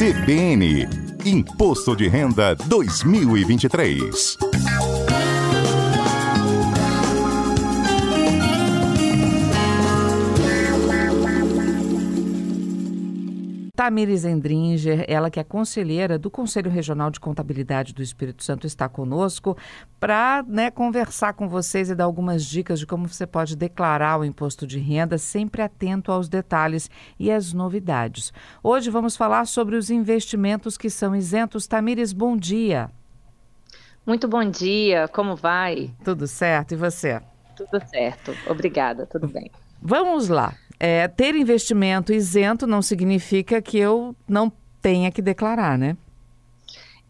CBN Imposto de Renda 2023. Tamires Endringer, ela que é conselheira do Conselho Regional de Contabilidade do Espírito Santo, está conosco para né, conversar com vocês e dar algumas dicas de como você pode declarar o imposto de renda, sempre atento aos detalhes e às novidades. Hoje vamos falar sobre os investimentos que são isentos. Tamires, bom dia. Muito bom dia, como vai? Tudo certo, e você? Tudo certo, obrigada, tudo bem. Vamos lá. É, ter investimento isento não significa que eu não tenha que declarar, né?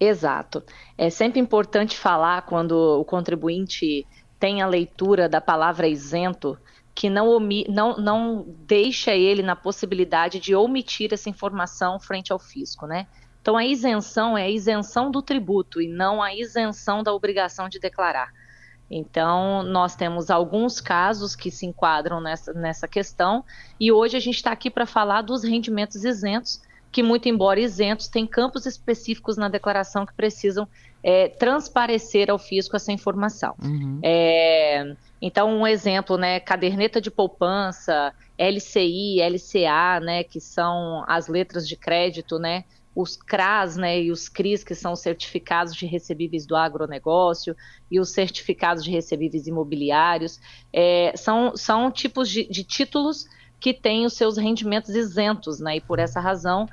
Exato. É sempre importante falar quando o contribuinte tem a leitura da palavra isento, que não, não, não deixa ele na possibilidade de omitir essa informação frente ao fisco, né? Então a isenção é a isenção do tributo e não a isenção da obrigação de declarar. Então, nós temos alguns casos que se enquadram nessa, nessa questão, e hoje a gente está aqui para falar dos rendimentos isentos, que, muito embora isentos, tem campos específicos na declaração que precisam é, transparecer ao fisco essa informação. Uhum. É, então, um exemplo, né, caderneta de poupança, LCI, LCA, né, que são as letras de crédito, né, os CRAS né, e os CRIs, que são os certificados de recebíveis do agronegócio, e os certificados de recebíveis imobiliários, é, são, são tipos de, de, títulos que têm os seus rendimentos isentos, né, e por essa razão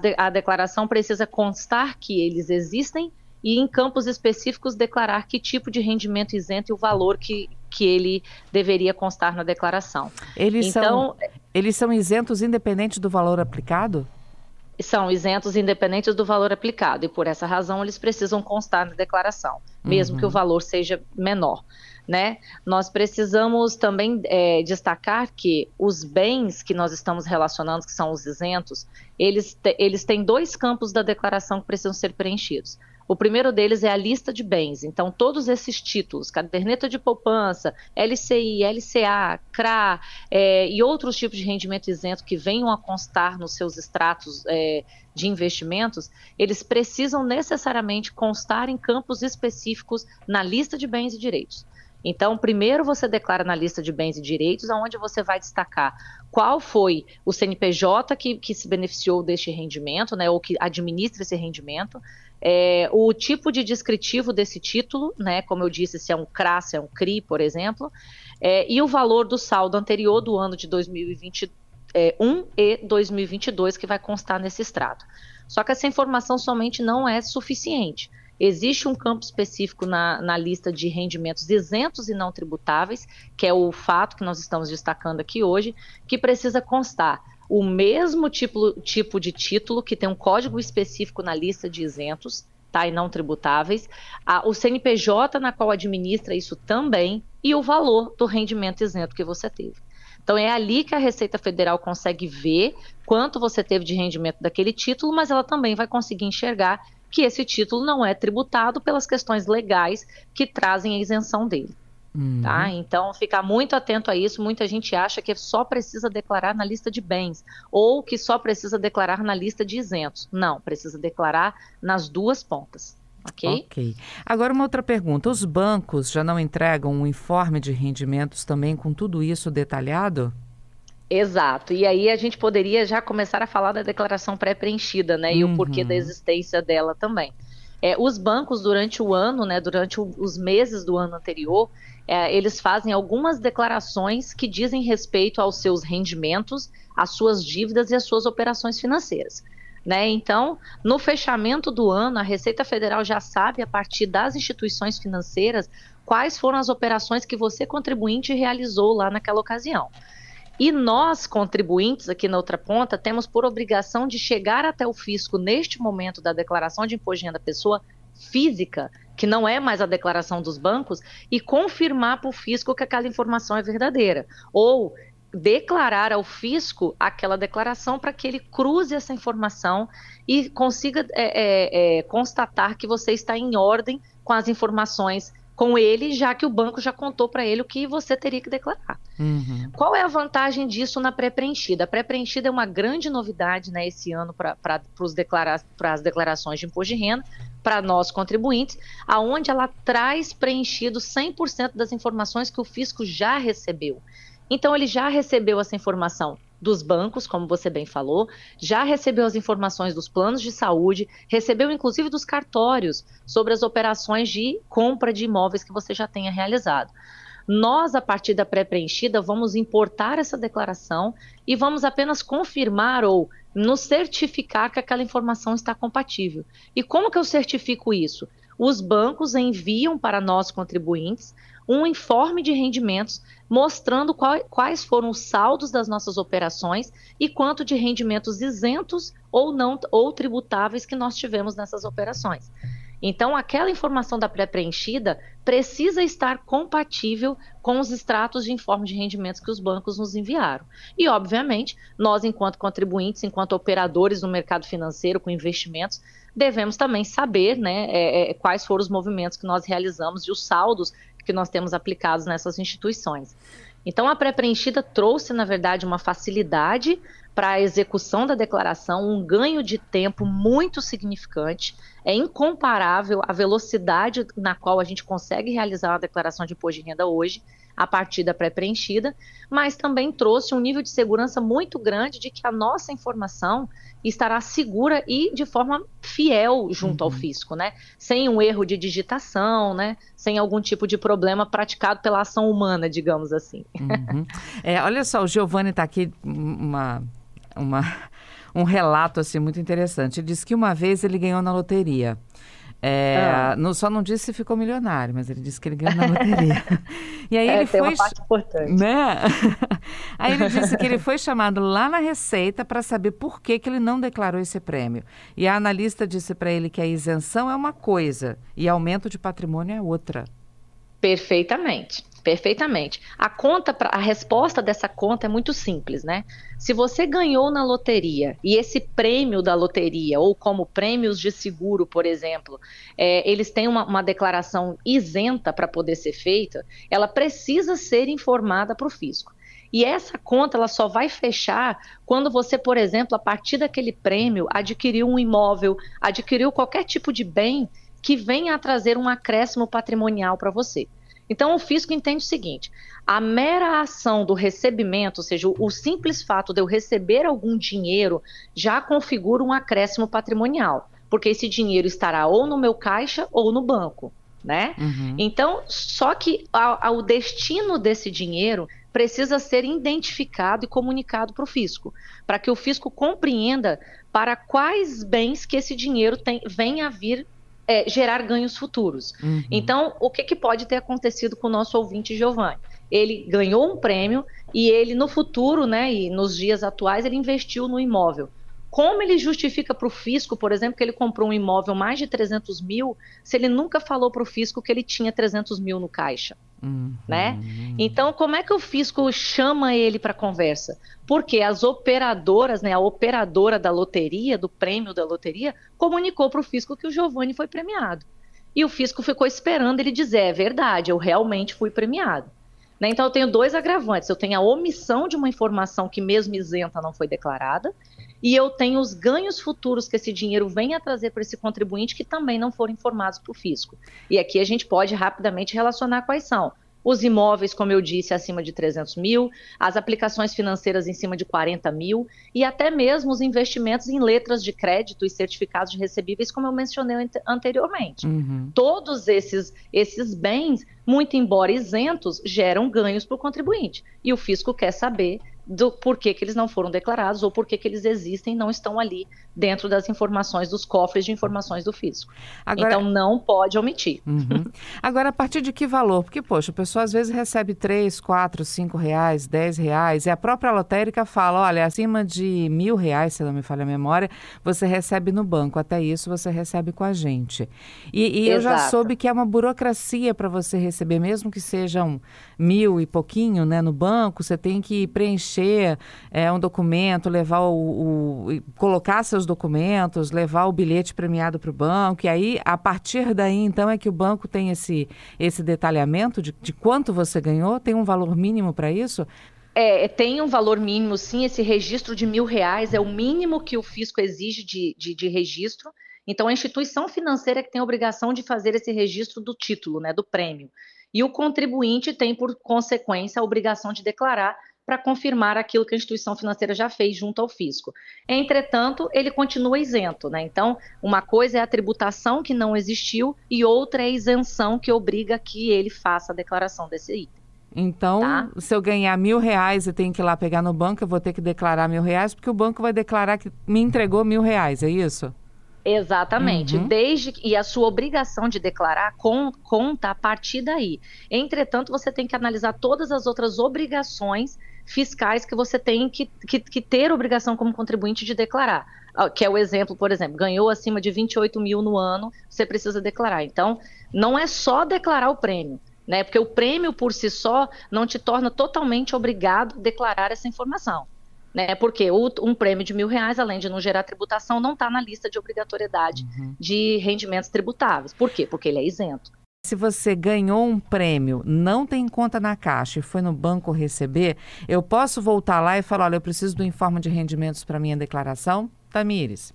de, a declaração precisa constar que eles existem e em campos específicos declarar que tipo de rendimento isento e o valor que, que ele deveria constar na declaração. Eles, então, são, eles são isentos independente do valor aplicado? São isentos independentes do valor aplicado e por essa razão eles precisam constar na declaração, mesmo uhum. que o uhum. valor seja menor. Né? Nós precisamos também é, destacar que os bens que nós estamos relacionando, que são os isentos, eles, te, eles têm dois campos da declaração que precisam ser preenchidos. O primeiro deles é a lista de bens. Então, todos esses títulos, caderneta de poupança, LCI, LCA, CRA é, e outros tipos de rendimento isento que venham a constar nos seus extratos é, de investimentos, eles precisam necessariamente constar em campos específicos na lista de bens e direitos. Então, primeiro você declara na lista de bens e direitos, onde você vai destacar qual foi o CNPJ que, que se beneficiou deste rendimento, né, ou que administra esse rendimento, é, o tipo de descritivo desse título, né, como eu disse, se é um CRA, se é um CRI, por exemplo, é, e o valor do saldo anterior do ano de 2021 é, e 2022 que vai constar nesse extrato. Só que essa informação somente não é suficiente. Existe um campo específico na, na, lista de rendimentos isentos e não tributáveis, que é o fato que nós estamos destacando aqui hoje, que precisa constar o mesmo tipo, tipo de título, que tem um código específico na lista de isentos, tá, e não tributáveis, a, o CNPJ na qual administra isso também, e o valor do rendimento isento que você teve. Então é ali que a Receita Federal consegue ver quanto você teve de rendimento daquele título, mas ela também vai conseguir enxergar que esse título não é tributado pelas questões legais que trazem a isenção dele. Uhum. Tá? Então, ficar muito atento a isso. Muita gente acha que só precisa declarar na lista de bens ou que só precisa declarar na lista de isentos. Não, precisa declarar nas duas pontas. Ok? Ok. Agora, uma outra pergunta: os bancos já não entregam um informe de rendimentos também com tudo isso detalhado? Exato. E aí a gente poderia já começar a falar da declaração pré-preenchida, né? E o porquê da uhum. existência dela também. É, os bancos, durante o ano, né, durante o, os meses do ano anterior, é, eles fazem algumas declarações que dizem respeito aos seus rendimentos, às suas dívidas e às suas operações financeiras. Né? Então, no fechamento do ano, a Receita Federal já sabe, a partir das instituições financeiras, quais foram as operações que você, contribuinte, realizou lá naquela ocasião. E nós, contribuintes, aqui na outra ponta, temos por obrigação de chegar até o fisco neste momento da declaração de imposto de renda pessoa física, que não é mais a declaração dos bancos, e confirmar para o fisco que aquela informação é verdadeira. Ou declarar ao fisco aquela declaração para que ele cruze essa informação e consiga é, é, é, constatar que você está em ordem com as informações com ele, já que o banco já contou para ele o que você teria que declarar. Uhum. Qual é a vantagem disso na pré-preenchida? A pré-preenchida é uma grande novidade né, esse ano para declara as declarações de imposto de renda, para nós contribuintes, aonde ela traz preenchido 100% das informações que o fisco já recebeu. Então, ele já recebeu essa informação dos bancos, como você bem falou, já recebeu as informações dos planos de saúde, recebeu inclusive dos cartórios sobre as operações de compra de imóveis que você já tenha realizado. Nós, a partir da pré-preenchida, vamos importar essa declaração e vamos apenas confirmar ou nos certificar que aquela informação está compatível. E como que eu certifico isso? Os bancos enviam para nós contribuintes um informe de rendimentos mostrando quais foram os saldos das nossas operações e quanto de rendimentos isentos ou não ou tributáveis que nós tivemos nessas operações. Então, aquela informação da pré-preenchida precisa estar compatível com os extratos de informe de rendimentos que os bancos nos enviaram. E, obviamente, nós, enquanto contribuintes, enquanto operadores no mercado financeiro com investimentos, devemos também saber né, é, é, quais foram os movimentos que nós realizamos e os saldos que nós temos aplicados nessas instituições. Então, a pré-preenchida trouxe, na verdade, uma facilidade para a execução da declaração, um ganho de tempo muito significante. É incomparável a velocidade na qual a gente consegue realizar a declaração de imposto de renda hoje a partir da pré-preenchida, mas também trouxe um nível de segurança muito grande de que a nossa informação estará segura e de forma fiel junto uhum. ao fisco, né? Sem um erro de digitação, né? Sem algum tipo de problema praticado pela ação humana, digamos assim. Uhum. É, olha só, o Giovanni está aqui uma uma, um relato assim muito interessante. Ele disse que uma vez ele ganhou na loteria. É, ah. não, só não disse se ficou milionário, mas ele disse que ele ganhou na loteria. e aí é, ele foi. Uma parte importante. Né? aí ele disse que ele foi chamado lá na Receita para saber por que, que ele não declarou esse prêmio. E a analista disse para ele que a isenção é uma coisa e aumento de patrimônio é outra. Perfeitamente. Perfeitamente. A conta, a resposta dessa conta é muito simples, né? Se você ganhou na loteria e esse prêmio da loteria, ou como prêmios de seguro, por exemplo, é, eles têm uma, uma declaração isenta para poder ser feita, ela precisa ser informada para o fisco. E essa conta ela só vai fechar quando você, por exemplo, a partir daquele prêmio, adquiriu um imóvel, adquiriu qualquer tipo de bem que venha a trazer um acréscimo patrimonial para você. Então, o fisco entende o seguinte: a mera ação do recebimento, ou seja, o simples fato de eu receber algum dinheiro, já configura um acréscimo patrimonial, porque esse dinheiro estará ou no meu caixa ou no banco. Né? Uhum. Então, só que o destino desse dinheiro precisa ser identificado e comunicado para o fisco, para que o fisco compreenda para quais bens que esse dinheiro tem, venha a vir é, gerar ganhos futuros. Uhum. Então, o que, que pode ter acontecido com o nosso ouvinte Giovanni? Ele ganhou um prêmio e ele, no futuro, né, e nos dias atuais, ele investiu no imóvel. Como ele justifica para o fisco, por exemplo, que ele comprou um imóvel mais de 300 mil, se ele nunca falou para o fisco que ele tinha 300 mil no caixa? Uhum. Né? Então, como é que o fisco chama ele para conversa? Porque as operadoras, né, a operadora da loteria, do prêmio da loteria, comunicou para o fisco que o Giovanni foi premiado. E o fisco ficou esperando ele dizer: é verdade, eu realmente fui premiado. Né? Então, eu tenho dois agravantes. Eu tenho a omissão de uma informação que, mesmo isenta, não foi declarada, e eu tenho os ganhos futuros que esse dinheiro vem a trazer para esse contribuinte que também não foram informados para o fisco. E aqui a gente pode rapidamente relacionar quais são. Os imóveis, como eu disse, acima de 300 mil, as aplicações financeiras em cima de 40 mil e até mesmo os investimentos em letras de crédito e certificados de recebíveis, como eu mencionei anteriormente. Uhum. Todos esses, esses bens, muito embora isentos, geram ganhos para o contribuinte. E o fisco quer saber do porquê que eles não foram declarados ou porquê que eles existem e não estão ali dentro das informações dos cofres de informações do fisco. Agora, então não pode omitir. Uhum. Agora, a partir de que valor? Porque, poxa, a pessoa às vezes recebe 3, 4, 5 reais, 10 reais, e a própria lotérica fala, olha, acima de mil reais, se não me falha a memória, você recebe no banco. Até isso você recebe com a gente. E, e eu já soube que é uma burocracia para você receber, mesmo que sejam mil e pouquinho né, no banco, você tem que preencher é, um documento, levar o, o colocar seus os documentos, levar o bilhete premiado para o banco, e aí, a partir daí, então, é que o banco tem esse, esse detalhamento de, de quanto você ganhou? Tem um valor mínimo para isso? É, tem um valor mínimo, sim. Esse registro de mil reais é o mínimo que o fisco exige de, de, de registro. Então, a instituição financeira é que tem a obrigação de fazer esse registro do título, né, do prêmio. E o contribuinte tem, por consequência, a obrigação de declarar para confirmar aquilo que a instituição financeira já fez junto ao fisco. Entretanto, ele continua isento, né? Então, uma coisa é a tributação que não existiu e outra é a isenção que obriga que ele faça a declaração desse item. Então, tá? se eu ganhar mil reais e tenho que ir lá pegar no banco, eu vou ter que declarar mil reais, porque o banco vai declarar que me entregou mil reais, é isso? Exatamente. Uhum. Desde e a sua obrigação de declarar com, conta a partir daí. Entretanto, você tem que analisar todas as outras obrigações fiscais que você tem que, que, que ter obrigação como contribuinte de declarar. Ah, que é o exemplo, por exemplo, ganhou acima de 28 mil no ano, você precisa declarar. Então, não é só declarar o prêmio. Né? Porque o prêmio por si só não te torna totalmente obrigado a declarar essa informação né? Porque o, um prêmio de mil reais, além de não gerar tributação, não está na lista de obrigatoriedade uhum. de rendimentos tributáveis. Por quê? Porque ele é isento. Se você ganhou um prêmio, não tem conta na caixa e foi no banco receber, eu posso voltar lá e falar: olha, eu preciso do informe de rendimentos para minha declaração? Tamires.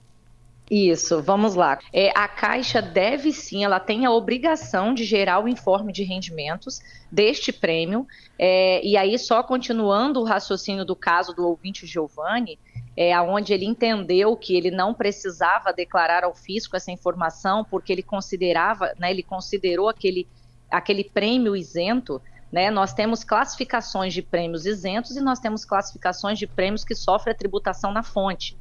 Isso, vamos lá. É, a Caixa deve sim, ela tem a obrigação de gerar o informe de rendimentos deste prêmio. É, e aí, só continuando o raciocínio do caso do ouvinte Giovanni, é, onde ele entendeu que ele não precisava declarar ao fisco essa informação, porque ele considerava, né, ele considerou aquele, aquele prêmio isento. Né, nós temos classificações de prêmios isentos e nós temos classificações de prêmios que sofrem a tributação na fonte.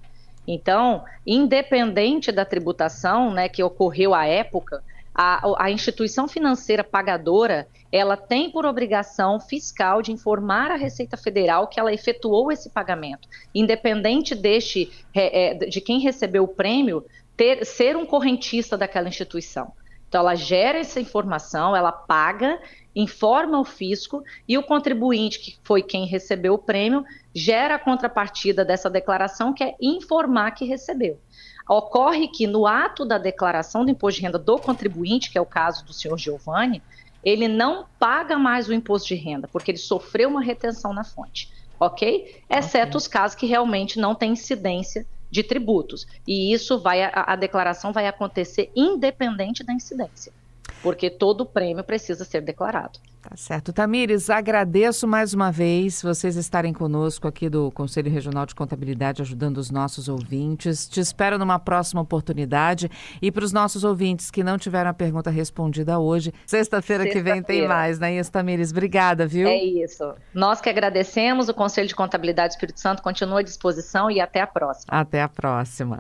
Então, independente da tributação né, que ocorreu à época, a, a, instituição financeira pagadora ela tem por obrigação fiscal de informar a Receita Federal que ela efetuou esse pagamento, independente deste é, de quem recebeu o prêmio ter, ser um correntista daquela instituição. Então, ela gera essa informação, ela paga informa o fisco e o contribuinte, que foi quem recebeu o prêmio, gera a contrapartida dessa declaração, que é informar que recebeu. Ocorre que no ato da declaração do imposto de renda do contribuinte, que é o caso do senhor Giovanni, ele não paga mais o imposto de renda, porque ele sofreu uma retenção na fonte, ok? Exceto okay. os casos que realmente não tem incidência de tributos. E isso vai, a, a declaração vai acontecer independente da incidência porque todo prêmio precisa ser declarado. Tá certo. Tamires, agradeço mais uma vez vocês estarem conosco aqui do Conselho Regional de Contabilidade, ajudando os nossos ouvintes. Te espero numa próxima oportunidade. E para os nossos ouvintes que não tiveram a pergunta respondida hoje, sexta-feira sexta que vem tem mais, né? Isso, Tamires, obrigada, viu? É isso. Nós que agradecemos, o Conselho de Contabilidade Espírito Santo continua à disposição e até a próxima. Até a próxima.